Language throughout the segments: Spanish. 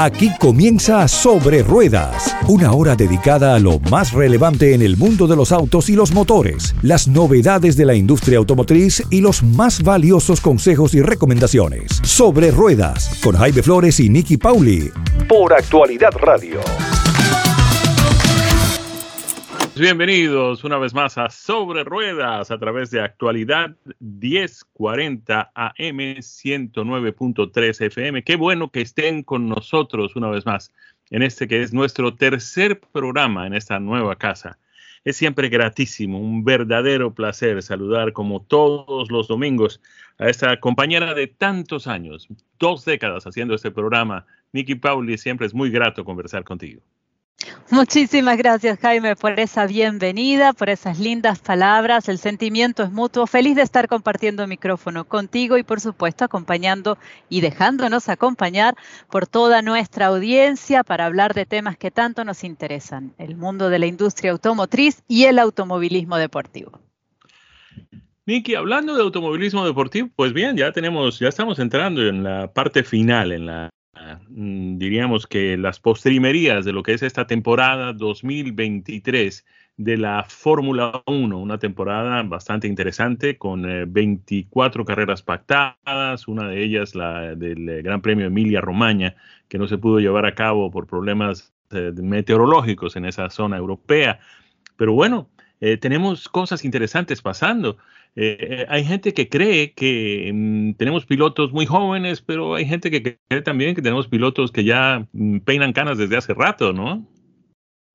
Aquí comienza Sobre Ruedas, una hora dedicada a lo más relevante en el mundo de los autos y los motores, las novedades de la industria automotriz y los más valiosos consejos y recomendaciones. Sobre Ruedas, con Jaime Flores y Nicky Pauli, por Actualidad Radio. Bienvenidos una vez más a Sobre Ruedas a través de Actualidad 1040 AM 109.3 FM. Qué bueno que estén con nosotros una vez más en este que es nuestro tercer programa en esta nueva casa. Es siempre gratísimo, un verdadero placer saludar como todos los domingos a esta compañera de tantos años, dos décadas haciendo este programa. Nicky Pauli, siempre es muy grato conversar contigo. Muchísimas gracias Jaime por esa bienvenida, por esas lindas palabras. El sentimiento es mutuo. Feliz de estar compartiendo micrófono contigo y por supuesto acompañando y dejándonos acompañar por toda nuestra audiencia para hablar de temas que tanto nos interesan, el mundo de la industria automotriz y el automovilismo deportivo. Niki, hablando de automovilismo deportivo, pues bien, ya tenemos, ya estamos entrando en la parte final, en la diríamos que las postrimerías de lo que es esta temporada 2023 de la Fórmula 1, una temporada bastante interesante con 24 eh, carreras pactadas, una de ellas la del eh, Gran Premio Emilia Romagna, que no se pudo llevar a cabo por problemas eh, meteorológicos en esa zona europea. Pero bueno, tenemos cosas interesantes pasando. Eh, hay gente que cree que mm, tenemos pilotos muy jóvenes, pero hay gente que cree también que tenemos pilotos que ya mm, peinan canas desde hace rato, ¿no?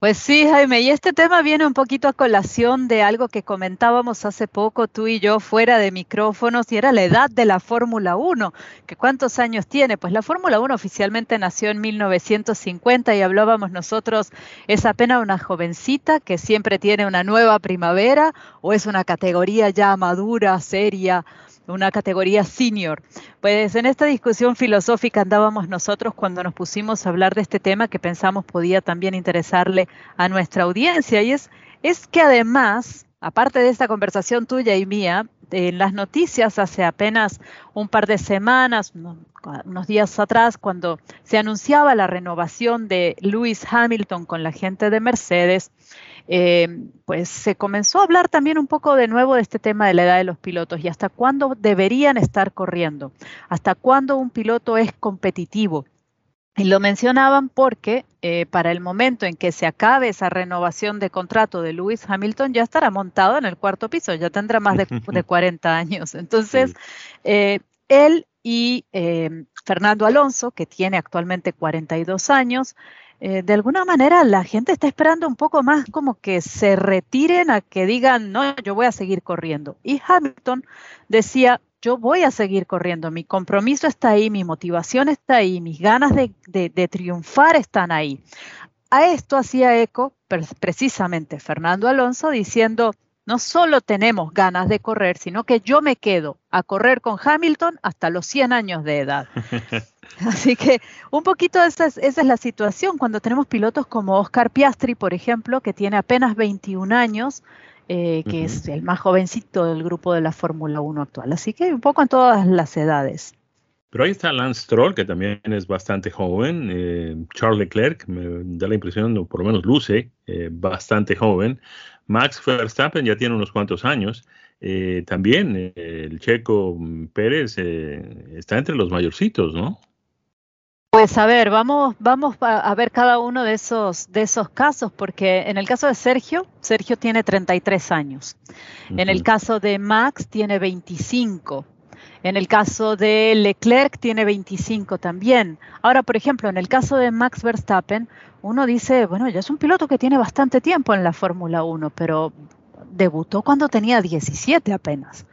Pues sí, Jaime, y este tema viene un poquito a colación de algo que comentábamos hace poco tú y yo fuera de micrófonos, y era la edad de la Fórmula 1, que cuántos años tiene. Pues la Fórmula 1 oficialmente nació en 1950 y hablábamos nosotros, es apenas una jovencita que siempre tiene una nueva primavera o es una categoría ya madura, seria una categoría senior. Pues en esta discusión filosófica andábamos nosotros cuando nos pusimos a hablar de este tema que pensamos podía también interesarle a nuestra audiencia y es, es que además, aparte de esta conversación tuya y mía, en las noticias hace apenas un par de semanas, unos días atrás, cuando se anunciaba la renovación de Lewis Hamilton con la gente de Mercedes, eh, pues se comenzó a hablar también un poco de nuevo de este tema de la edad de los pilotos y hasta cuándo deberían estar corriendo, hasta cuándo un piloto es competitivo. Y lo mencionaban porque eh, para el momento en que se acabe esa renovación de contrato de Lewis Hamilton ya estará montado en el cuarto piso, ya tendrá más de, 40 años. Entonces, eh, él y Fernando Alonso, que tiene actualmente 42 años, eh, de alguna manera la gente está esperando un poco más como que se retiren a que digan, no, yo voy a seguir corriendo. Y Hamilton decía, yo voy a seguir corriendo, mi compromiso está ahí, mi motivación está ahí, mis ganas de, triunfar están ahí. A esto hacía eco precisamente Fernando Alonso diciendo, no solo tenemos ganas de correr, sino que yo me quedo a correr con Hamilton hasta los 100 años de edad. Así que un poquito esa es, esa es la situación cuando tenemos pilotos como Oscar Piastri, por ejemplo, que tiene apenas 21 años, eh, que es el más jovencito del grupo de la Fórmula 1 actual. Así que un poco en todas las edades. Pero ahí está Lance Stroll, que también es bastante joven. Eh, Charles Leclerc, me da la impresión, o por lo menos luce, eh, bastante joven. Max Verstappen ya tiene unos cuantos años. también el checo Pérez está entre los mayorcitos, ¿no? Pues a ver, vamos, vamos a ver cada uno de esos, de esos casos, porque en el caso de Sergio, Sergio tiene 33 años. En el caso de Max tiene 25. En el caso de Leclerc tiene 25 también. Ahora, por ejemplo, en el caso de Max Verstappen, uno dice, bueno, ya es un piloto que tiene bastante tiempo en la Fórmula 1, pero debutó cuando tenía 17 apenas.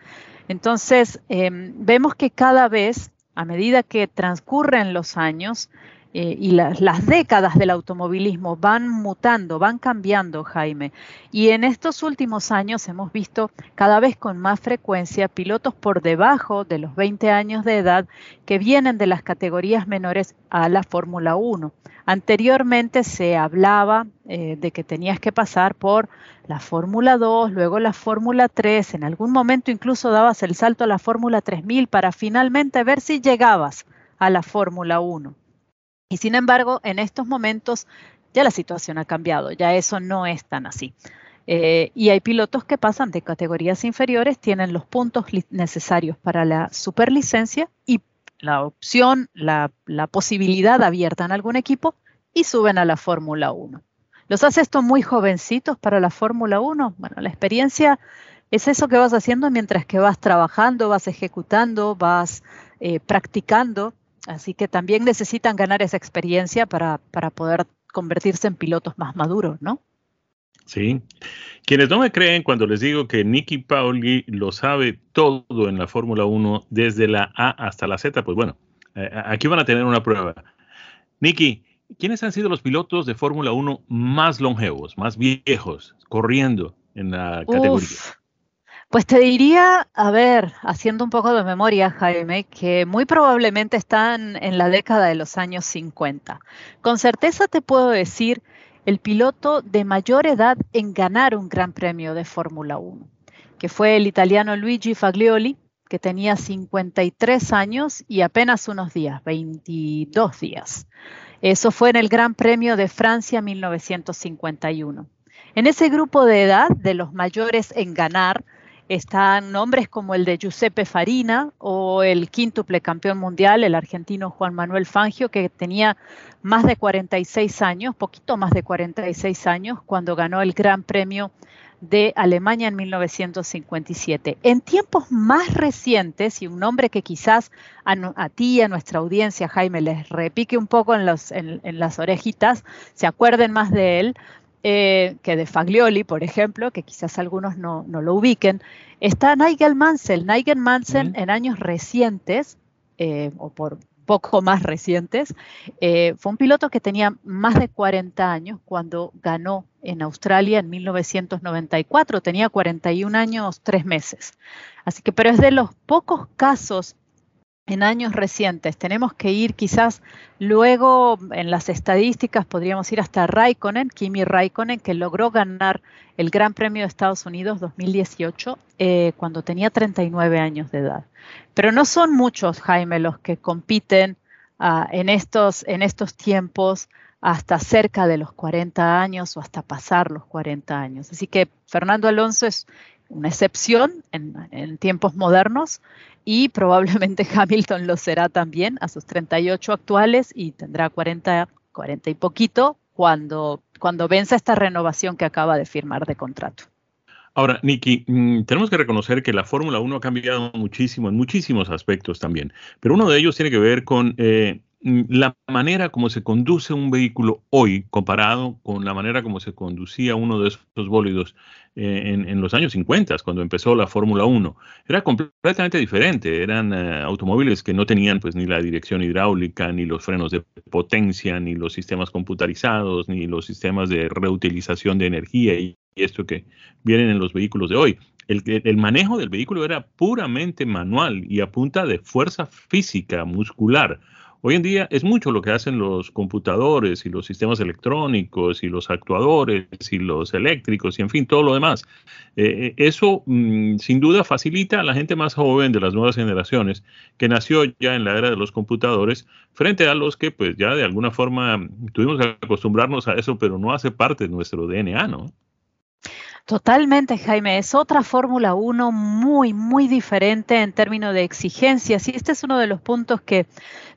Entonces, em, vemos que cada vez a medida que transcurren los años eh, y las décadas del automovilismo van mutando, van cambiando, Jaime. Y en estos últimos años hemos visto cada vez con más frecuencia pilotos por debajo de los 20 años de edad que vienen de las categorías menores a la Fórmula 1. Anteriormente se hablaba eh, de que tenías que pasar por la Fórmula 2, luego la Fórmula 3, en algún momento incluso dabas el salto a la Fórmula 3000 para finalmente ver si llegabas a la Fórmula 1. Y sin embargo, en estos momentos ya la situación ha cambiado, ya eso no es tan así. Eh, y hay pilotos que pasan de categorías inferiores, tienen los puntos necesarios para la superlicencia y la opción, la, la posibilidad abierta en algún equipo y suben a la Fórmula 1. ¿Los hace esto muy jovencitos para la Fórmula 1? Bueno, la experiencia es eso que vas haciendo mientras que vas trabajando, vas ejecutando, vas eh, practicando. Así que también necesitan ganar esa experiencia para, para poder convertirse en pilotos más maduros, ¿no? Sí. Quienes no me creen cuando les digo que Nicky Pauli lo sabe todo en la Fórmula 1, desde la A hasta la Z, pues bueno, eh, aquí van a tener una prueba. Nicky, ¿quiénes han sido los pilotos de Fórmula 1 más longevos, más viejos, corriendo en la categoría? Pues te diría, a ver, haciendo un poco de memoria, Jaime, que muy probablemente están en la década de los años 50. Con certeza te puedo decir el piloto de mayor edad en ganar un gran premio de Fórmula 1, que fue el italiano Luigi Faglioli, que tenía 53 años y apenas unos días, 22 días. Eso fue en el Gran Premio de Francia 1951. En ese grupo de edad, de los mayores en ganar, están nombres como el de Giuseppe Farina o el quíntuple campeón mundial, el argentino Juan Manuel Fangio, que tenía más de 46 años, poquito más de 46 años, cuando ganó el Gran Premio de Alemania en 1957. En tiempos más recientes, y un nombre que quizás a, ti y a nuestra audiencia, Jaime, les repique un poco en las orejitas, se acuerden más de él, eh, que de Faglioli, por ejemplo, que quizás algunos no, lo ubiquen, está Nigel Mansell. Nigel Mansell en años recientes, eh, o por poco más recientes, eh, fue un piloto que tenía más de 40 años cuando ganó en Australia en 1994. Tenía 41 años, tres meses. Así que, pero es de los pocos casos en años recientes. Tenemos que ir quizás luego en las estadísticas, podríamos ir hasta Raikkonen, Kimi Raikkonen, que logró ganar el Gran Premio de Estados Unidos 2018 eh, cuando tenía 39 años de edad. Pero no son muchos, Jaime, los que compiten ah, en, estos, en estos tiempos hasta cerca de los 40 años o hasta pasar los 40 años. Así que Fernando Alonso es una excepción en, tiempos modernos y probablemente Hamilton lo será también a sus 38 actuales y tendrá 40, 40 y poquito cuando, cuando venza esta renovación que acaba de firmar de contrato. Ahora, Nicky, mm, tenemos que reconocer que la Fórmula 1 ha cambiado muchísimo en muchísimos aspectos también, pero uno de ellos tiene que ver con eh, la manera como se conduce un vehículo hoy comparado con la manera como se conducía uno de esos bólidos eh, en, los años 50, cuando empezó la Fórmula 1, era completamente diferente. Eran eh, automóviles que no tenían pues ni la dirección hidráulica, ni los frenos de potencia, ni los sistemas computarizados, ni los sistemas de reutilización de energía y, esto que vienen en los vehículos de hoy. El, el, manejo del vehículo era puramente manual y a punta de fuerza física, muscular. Hoy en día es mucho lo que hacen los computadores y los sistemas electrónicos y los actuadores y los eléctricos y en fin, todo lo demás. Eh, eh, eso mm, sin duda facilita a la gente más joven de las nuevas generaciones que nació ya en la era de los computadores frente a los que pues ya de alguna forma tuvimos que acostumbrarnos a eso, pero no hace parte de nuestro DNA, ¿no? Totalmente, Jaime. Es otra Fórmula 1 muy, muy diferente en términos de exigencias. Y este es uno de los puntos que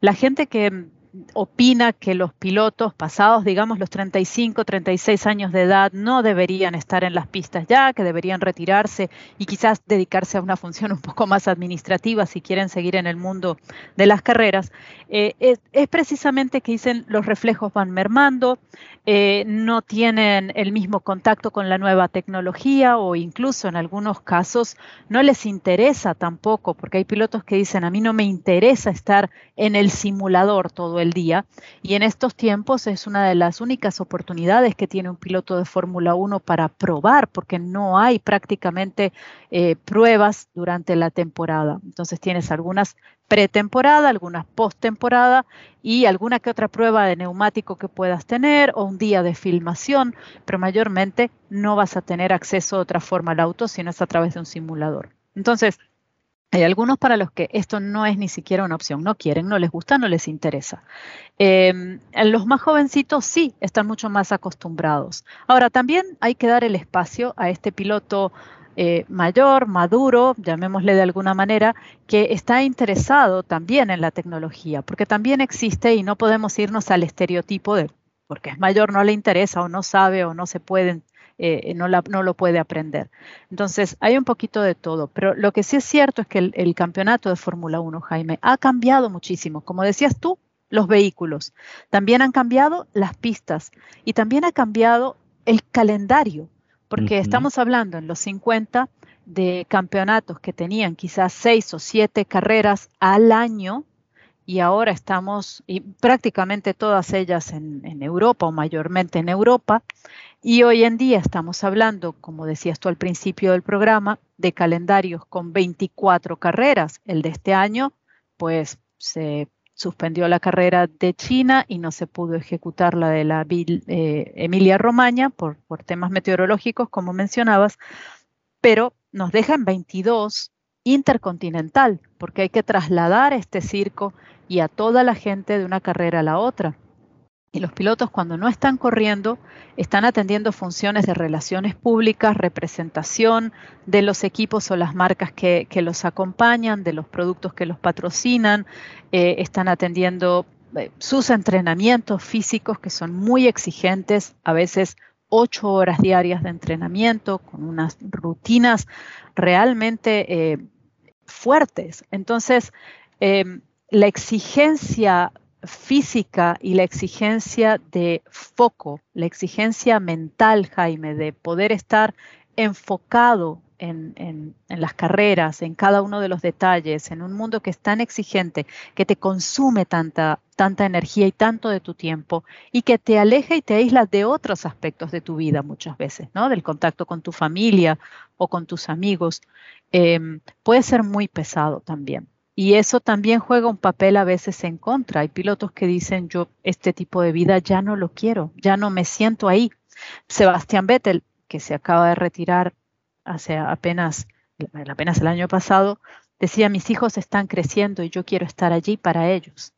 la gente que opina que los pilotos pasados, digamos, los 35, 36 años de edad no deberían estar en las pistas ya, que deberían retirarse y quizás dedicarse a una función un poco más administrativa si quieren seguir en el mundo de las carreras, eh, es, precisamente que dicen los reflejos van mermando, eh, no tienen el mismo contacto con la nueva tecnología o incluso en algunos casos no les interesa tampoco, porque hay pilotos que dicen, a mí no me interesa estar en el simulador todo el día y en estos tiempos es una de las únicas oportunidades que tiene un piloto de Fórmula 1 para probar, porque no hay prácticamente eh, pruebas durante la temporada. Entonces tienes algunas pretemporada, algunas postemporada y alguna que otra prueba de neumático que puedas tener o un día de filmación, pero mayormente no vas a tener acceso de otra forma al auto si no es a través de un simulador. Entonces, Hay algunos para los que esto no es ni siquiera una opción, no quieren, no les gusta, no les interesa. Em, los más jovencitos sí están mucho más acostumbrados. Ahora, también hay que dar el espacio a este piloto eh, mayor, maduro, llamémosle de alguna manera, que está interesado también en la tecnología, porque también existe y no podemos irnos al estereotipo de porque es mayor no le interesa o no sabe o no se pueden eh, no, no, lo puede aprender. Entonces, hay un poquito de todo, pero lo que sí es cierto es que el, campeonato de Fórmula 1, Jaime, ha cambiado muchísimo. Como decías tú, los vehículos, también han cambiado las pistas y también ha cambiado el calendario, porque estamos hablando en los 50 de campeonatos que tenían quizás seis o siete carreras al año y ahora estamos, y prácticamente todas ellas en, Europa o mayormente en Europa, y hoy en día estamos hablando, como decías tú al principio del programa, de calendarios con 24 carreras. El de este año, pues se suspendió la carrera de China y no se pudo ejecutar la de la eh, Emilia Romagna por, temas meteorológicos, como mencionabas, pero nos dejan 22 intercontinental, porque hay que trasladar este circo y a toda la gente de una carrera a la otra. Y los pilotos cuando no están corriendo están atendiendo funciones de relaciones públicas, representación de los equipos o las marcas que, los acompañan, de los productos que los patrocinan, eh, están atendiendo eh, sus entrenamientos físicos que son muy exigentes, a veces ocho horas diarias de entrenamiento con unas rutinas realmente eh, fuertes. Entonces, la exigencia física y la exigencia de foco, la exigencia mental, Jaime, de poder estar enfocado en, las carreras, en cada uno de los detalles, en un mundo que es tan exigente, que te consume tanta, tanta energía y tanto de tu tiempo, y que te aleja y te aísla de otros aspectos de tu vida muchas veces, ¿no? Del contacto con tu familia o con tus amigos, em, puede ser muy pesado también. Y eso también juega un papel a veces en contra. Hay pilotos que dicen, yo este tipo de vida ya no lo quiero, ya no me siento ahí. Sebastián Vettel, que se acaba de retirar hace apenas, apenas el año pasado, decía, mis hijos están creciendo y yo quiero estar allí para ellos.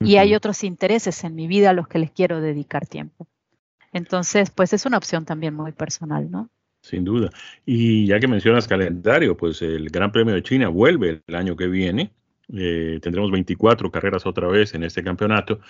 Y hay otros intereses en mi vida a los que les quiero dedicar tiempo. Entonces, pues es una opción también muy personal, ¿no? Sin duda. Y ya que mencionas calendario, pues el Gran Premio de China vuelve el año que viene. Eh, tendremos 24 carreras otra vez en este campeonato.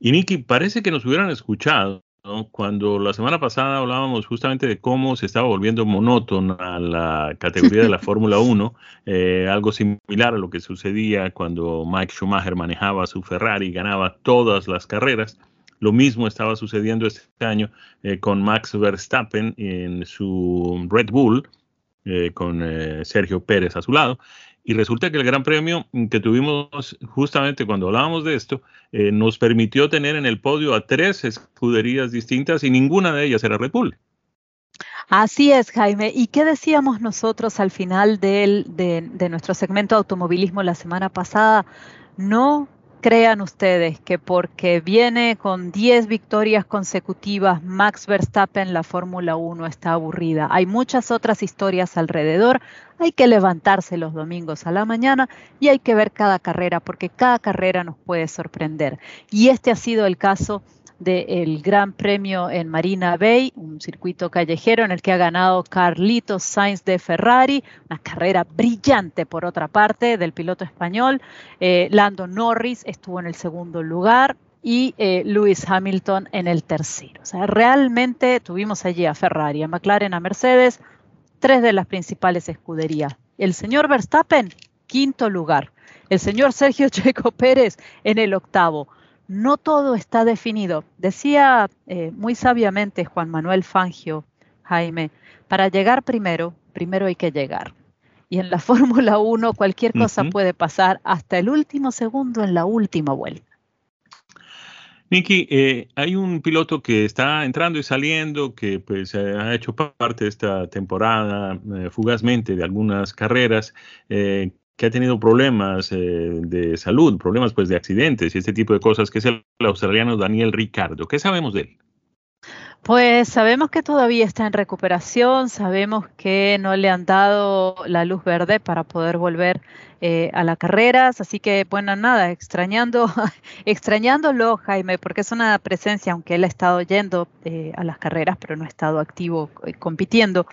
Y Nicky, parece que nos hubieran escuchado cuando la semana pasada hablábamos justamente de cómo se estaba volviendo monótona la categoría de la Fórmula 1, eh, algo similar a lo que sucedía cuando Mike Schumacher manejaba su Ferrari y ganaba todas las carreras. Lo mismo estaba sucediendo este año eh, con Max Verstappen en su Red Bull, eh, con eh, Sergio Pérez a su lado. Y resulta que el Gran Premio que tuvimos justamente cuando hablábamos de esto nos permitió tener en el podio a tres escuderías distintas y ninguna de ellas era Red Bull. Así es, Jaime. ¿Y qué decíamos nosotros al final de, de nuestro segmento de automovilismo la semana pasada? No crean ustedes que porque viene con 10 victorias consecutivas Max Verstappen la Fórmula 1 está aburrida. Hay muchas otras historias alrededor. Hay que levantarse los domingos a la mañana y hay que ver cada carrera porque cada carrera nos puede sorprender. Y este ha sido el caso del Gran Premio en Marina Bay, un circuito callejero en el que ha ganado Carlitos Sainz de Ferrari, una carrera brillante por otra parte del piloto español. Eh, Lando Norris estuvo en el segundo lugar y eh, Lewis Hamilton en el tercero. O sea, realmente tuvimos allí a Ferrari, a McLaren, a Mercedes, tres de las principales escuderías. El señor Verstappen, quinto lugar. El señor Sergio Checo Pérez en el octavo no todo está definido. Decía eh, muy sabiamente Juan Manuel Fangio, Jaime, para llegar primero, primero hay que llegar. Y en la Fórmula 1 cualquier cosa puede pasar hasta el último segundo en la última vuelta. Nicky, eh, hay un piloto que está entrando y saliendo, que pues ha hecho parte de esta temporada eh, fugazmente de algunas carreras, que ha tenido problemas eh, de salud, problemas pues de accidentes y este tipo de cosas, que es el australiano Daniel Ricardo. ¿Qué sabemos de él? Pues sabemos que todavía está en recuperación, sabemos que no le han dado la luz verde para poder volver eh, a las carreras, así que bueno, nada, extrañando, extrañándolo Jaime, porque es una presencia, aunque él ha estado yendo eh, a las carreras, pero no ha estado activo compitiendo,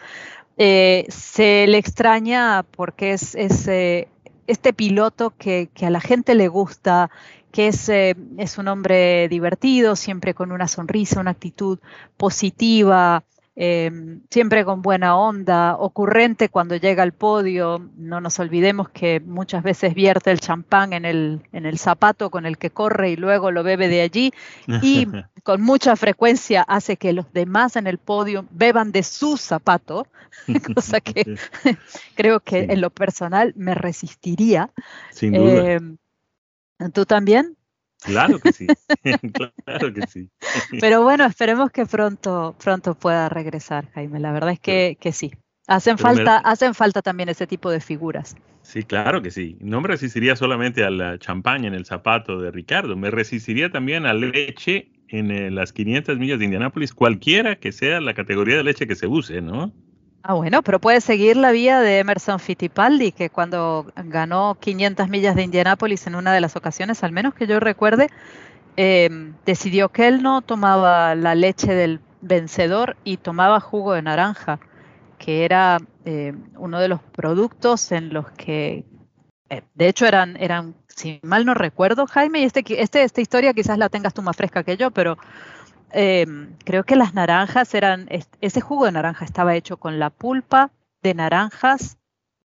se le extraña porque es, este piloto que, que, a la gente le gusta, que es, eh, es un hombre divertido, siempre con una sonrisa, una actitud positiva, em, siempre con buena onda, ocurrente cuando llega al podio. No nos olvidemos que muchas veces vierte el champán en el, en el zapato con el que corre y luego lo bebe de allí y con mucha frecuencia hace que los demás en el podio beban de su zapato, cosa que creo que en lo personal me resistiría. Sin duda. Em, ¿Tú también? Claro que sí, claro que sí. Pero bueno, esperemos que pronto, pronto pueda regresar, Jaime. La verdad es que, que sí. Hacen falta, hacen falta también ese tipo de figuras. Sí, claro que sí. No me resistiría solamente a la champaña en el zapato de Ricardo, me resistiría también a leche en eh, las 500 millas de Indianápolis, cualquiera que sea la categoría de leche que se use, ¿no? Ah, bueno, pero puedes seguir la vía de Emerson Fittipaldi, que cuando ganó 500 millas de Indianápolis en una de las ocasiones, al menos que yo recuerde, em, decidió que él no tomaba la leche del vencedor y tomaba jugo de naranja, que era em, uno de los productos en los que, eh, de hecho, eran, eran, si mal no recuerdo, Jaime, y este, este, esta historia quizás la tengas tú más fresca que yo, pero Em, creo que las naranjas eran, ese jugo de naranja estaba hecho con la pulpa de naranjas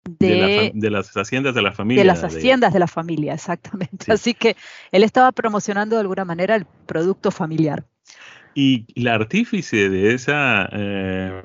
de, las haciendas de la familia. De las haciendas de, la familia, exactamente. Así que él estaba promocionando de alguna manera el producto familiar. Y la artífice de esa eh,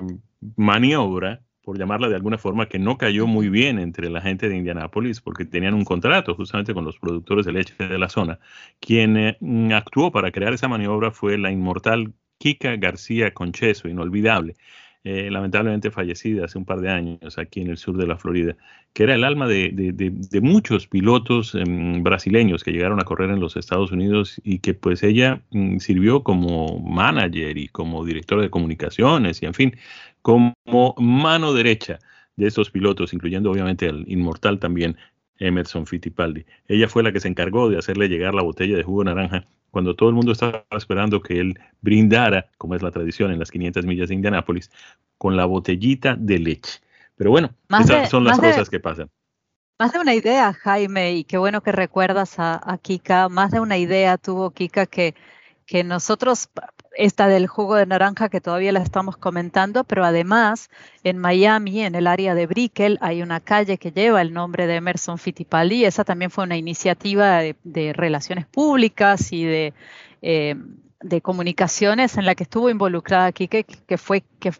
maniobra por llamarla de alguna forma, que no cayó muy bien entre la gente de Indianápolis porque tenían un contrato justamente con los productores de leche de la zona. Quien eh, actuó para crear esa maniobra fue la inmortal Kika García Concheso, inolvidable. Eh, lamentablemente fallecida hace un par de años aquí en el sur de la Florida, que era el alma de, muchos pilotos em, brasileños que llegaron a correr en los Estados Unidos y que pues ella mm, sirvió como manager y como director de comunicaciones y en fin, como mano derecha de esos pilotos, incluyendo obviamente al inmortal también Emerson Fittipaldi. Ella fue la que se encargó de hacerle llegar la botella de jugo naranja cuando todo el mundo estaba esperando que él brindara, como es la tradición en las 500 millas de Indianápolis, con la botellita de leche. Pero bueno, esas son las cosas que pasan. Más de una idea, Jaime, y qué bueno que recuerdas a, Kika, más de una idea tuvo Kika que, que nosotros esta del jugo de naranja que todavía la estamos comentando, pero además en Miami, en el área de Brickell, hay una calle que lleva el nombre de Emerson Fittipaldi. Esa también fue una iniciativa de, relaciones públicas y de, eh, de, comunicaciones en la que estuvo involucrada aquí, que, fue que,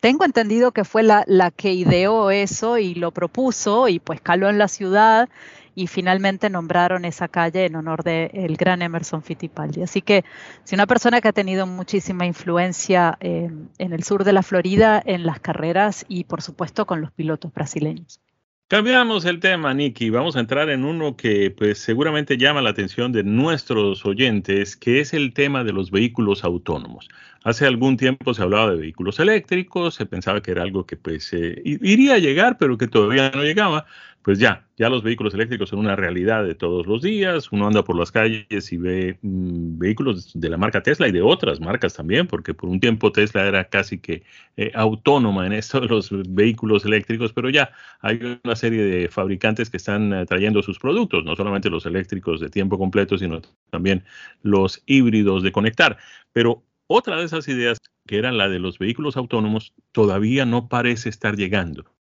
tengo entendido que fue la, la que ideó eso y lo propuso y pues caló en la ciudad y finalmente nombraron esa calle en honor del gran Emerson Fittipaldi. Así que si una persona que ha tenido muchísima influencia eh, en el sur de la Florida, en las carreras y por supuesto con los pilotos brasileños. Cambiamos el tema, Nicky. Vamos a entrar en uno que pues seguramente llama la atención de nuestros oyentes, que es el tema de los vehículos autónomos. Hace algún tiempo se hablaba de vehículos eléctricos, se pensaba que era algo que pues eh, iría a llegar, pero que todavía no llegaba. Pues ya, ya los vehículos eléctricos son una realidad de todos los días. Uno anda por las calles y ve mm, vehículos de la marca Tesla y de otras marcas también, porque por un tiempo Tesla era casi que eh, autónoma en esto de los vehículos eléctricos, pero ya hay una serie de fabricantes que están eh, trayendo sus productos, no solamente los eléctricos de tiempo completo, sino también los híbridos de conectar. Pero otra de esas ideas, que era la de los vehículos autónomos, todavía no parece estar llegando.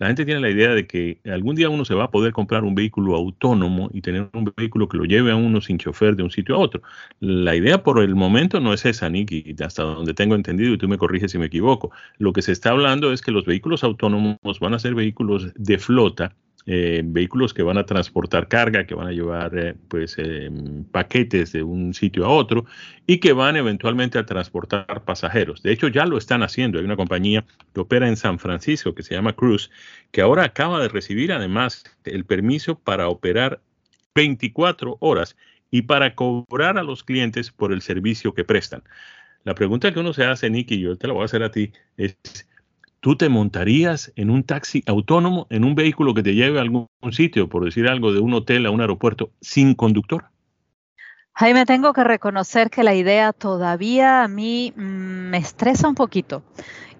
La gente tiene la idea de que algún día uno se va a poder comprar un vehículo autónomo y tener un vehículo que lo lleve a uno sin chofer de un sitio a otro. La idea por el momento no es esa, Nicky, hasta donde tengo entendido, y tú me corriges si me equivoco. Lo que se está hablando es que los vehículos autónomos van a ser vehículos de flota eh, vehículos que van a transportar carga, que van a llevar eh, pues eh, paquetes de un sitio a otro y que van eventualmente a transportar pasajeros. De hecho, ya lo están haciendo. Hay una compañía que opera en San Francisco que se llama Cruise, que ahora acaba de recibir además el permiso para operar 24 horas y para cobrar a los clientes por el servicio que prestan. La pregunta que uno se hace, Nicky, y yo te la voy a hacer a ti, es, ¿tú te montarías en un taxi autónomo, en un vehículo que te lleve a algún sitio, por decir algo, de un hotel a un aeropuerto, sin conductor? Jaime, tengo que reconocer que la idea todavía a mí mm, me estresa un poquito.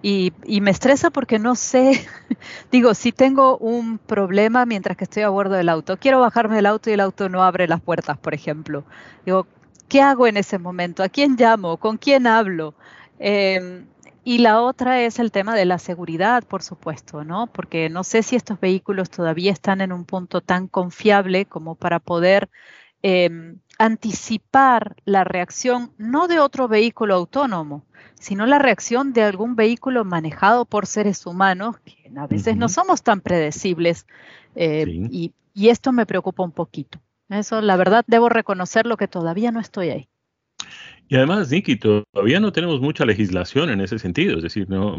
Y, me estresa porque no sé, digo, si tengo un problema mientras que estoy a bordo del auto, quiero bajarme del auto y el auto no abre las puertas, por ejemplo. Digo, ¿qué hago en ese momento? ¿A quién llamo? ¿Con quién hablo? Em, y la otra es el tema de la seguridad, por supuesto, ¿no? Porque no sé si estos vehículos todavía están en un punto tan confiable como para poder em, anticipar la reacción no de otro vehículo autónomo, sino la reacción de algún vehículo manejado por seres humanos, que a veces no somos tan predecibles. Eh, y, y esto me preocupa un poquito. Eso, la verdad, debo reconocer lo que todavía no estoy ahí. Y además, Nicky, todavía no tenemos mucha legislación en ese sentido. Es decir, no,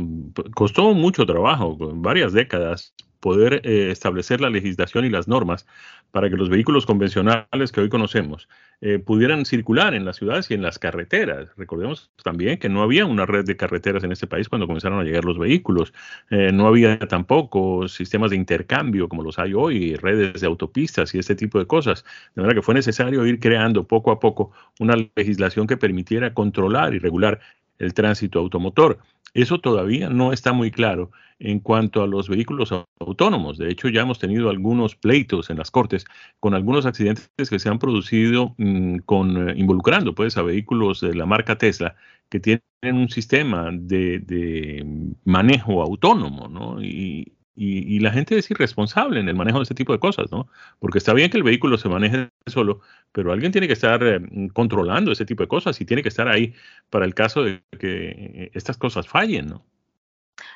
costó mucho trabajo, varias décadas, poder eh, establecer la legislación y las normas para que los vehículos convencionales que hoy conocemos eh, pudieran circular en las ciudades y en las carreteras. Recordemos también que no había una red de carreteras en este país cuando comenzaron a llegar los vehículos. Eh, no había tampoco sistemas de intercambio como los hay hoy, redes de autopistas y este tipo de cosas. De manera que fue necesario ir creando poco a poco una legislación que permitiera controlar y regular el tránsito automotor. Eso todavía no está muy claro en cuanto a los vehículos autónomos. De hecho, ya hemos tenido algunos pleitos en las cortes con algunos accidentes que se han producido mm, con, eh, involucrando pues, a vehículos de la marca Tesla que tienen un sistema de, manejo autónomo, ¿no? Y, y, la gente es irresponsable en el manejo de este tipo de cosas, ¿no? Porque está bien que el vehículo se maneje solo, pero alguien tiene que estar eh, controlando ese tipo de cosas y tiene que estar ahí para el caso de que eh, estas cosas fallen, ¿no?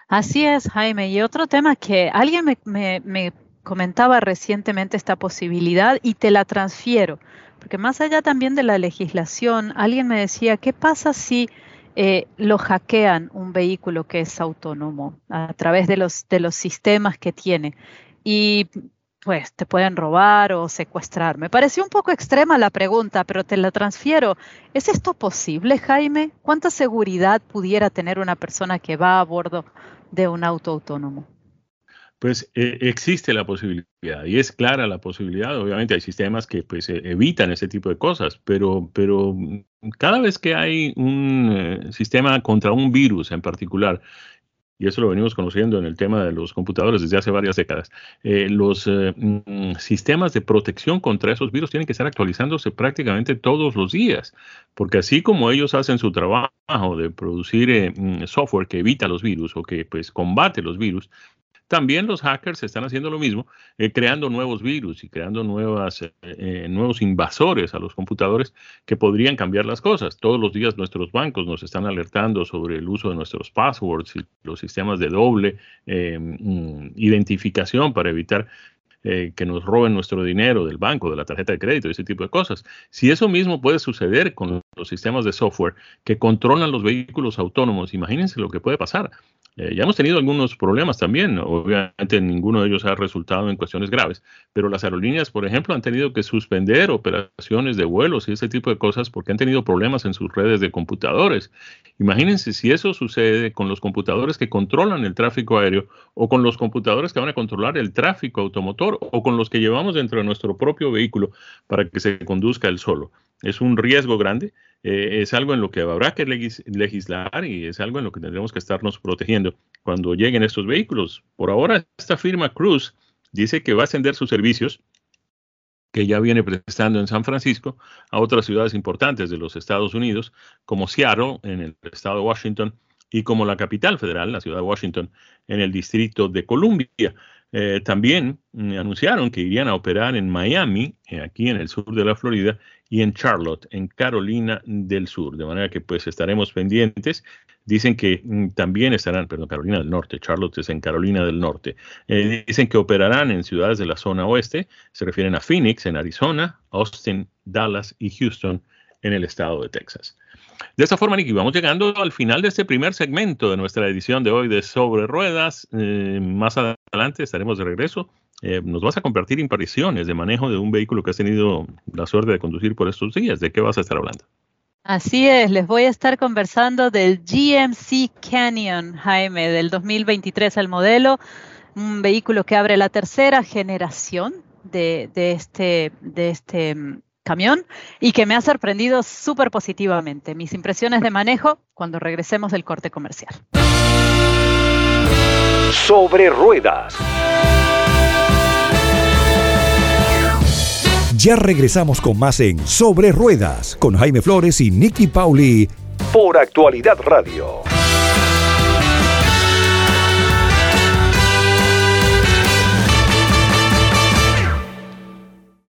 Así es, Jaime. Y otro tema que alguien me, me comentaba recientemente esta posibilidad y te la transfiero, porque más allá también de la legislación, alguien me decía, ¿qué pasa si eh, lo hackean un vehículo que es autónomo a través de los, de los sistemas que tiene. Y pues te pueden robar o secuestrar. Me pareció un poco extrema la pregunta, pero te la transfiero. ¿Es esto posible, Jaime? ¿Cuánta seguridad pudiera tener una persona que va a bordo de un auto autónomo? Pues eh, existe la posibilidad y es clara la posibilidad. Obviamente hay sistemas que pues e, evitan ese tipo de cosas, pero, pero cada vez que hay un eh, sistema contra un virus en particular, y eso lo venimos conociendo en el tema de los computadores desde hace varias décadas, eh, los mm, sistemas de protección contra esos virus tienen que estar actualizándose prácticamente todos los días, porque así como ellos hacen su trabajo de producir mm, software que evita los virus o que pues combate los virus, también los hackers están haciendo lo mismo, eh, creando nuevos virus y creando eh, eh, nuevos invasores a los computadores que podrían cambiar las cosas. Todos los días nuestros bancos nos están alertando sobre el uso de nuestros passwords y los sistemas de doble mm, identificación para evitar que nos roben nuestro dinero del banco, de la tarjeta de crédito, ese tipo de cosas. Si eso mismo puede suceder con los sistemas de software que controlan los vehículos autónomos, imagínense lo que puede pasar. Eh, ya hemos tenido algunos problemas también, obviamente ninguno de ellos ha resultado en cuestiones graves, pero las aerolíneas, por ejemplo, han tenido que suspender operaciones de vuelos y ese tipo de cosas porque han tenido problemas en sus redes de computadores. Imagínense si eso sucede con los computadores que controlan el tráfico aéreo o con los computadores que van a controlar el tráfico automotor o con los que llevamos dentro de nuestro propio vehículo para que se conduzca él solo. Es un riesgo grande eh, es algo en lo que habrá que legislar y es algo en lo que tendremos que estarnos protegiendo cuando lleguen estos vehículos. Por ahora, esta firma Cruz dice que va a extender sus servicios que ya viene prestando en San Francisco a otras ciudades importantes de los Estados Unidos, como Seattle, en el estado de Washington, y como la capital federal, la ciudad de Washington, en el distrito de Columbia. Eh, también mm, anunciaron que irían a operar en Miami, eh, aquí en el sur de la Florida, y en Charlotte, en Carolina del Sur. De manera que pues estaremos pendientes. Dicen que mm, también estarán, perdón, Carolina del Norte, Charlotte es en Carolina del Norte. Eh, dicen que operarán en ciudades de la zona oeste. Se refieren a Phoenix, en Arizona, Austin, Dallas y Houston, en el estado de Texas. De esta forma, Nicky, vamos llegando al final de este primer segmento de nuestra edición de hoy de Sobre Ruedas. Eh, más adelante estaremos de regreso. Eh, nos vas a compartir impresiones de manejo de un vehículo que has tenido la suerte de conducir por estos días. ¿De qué vas a estar hablando? Así es, les voy a estar conversando del GMC Canyon, Jaime, del 2023 el modelo, un vehículo que abre la tercera generación de, este, de este mm, camión y que me ha sorprendido súper positivamente. Mis impresiones de manejo cuando regresemos del corte comercial. Sobre ruedas. Ya regresamos con más en Sobre Ruedas con Jaime Flores y Nicky Pauli por Actualidad Radio.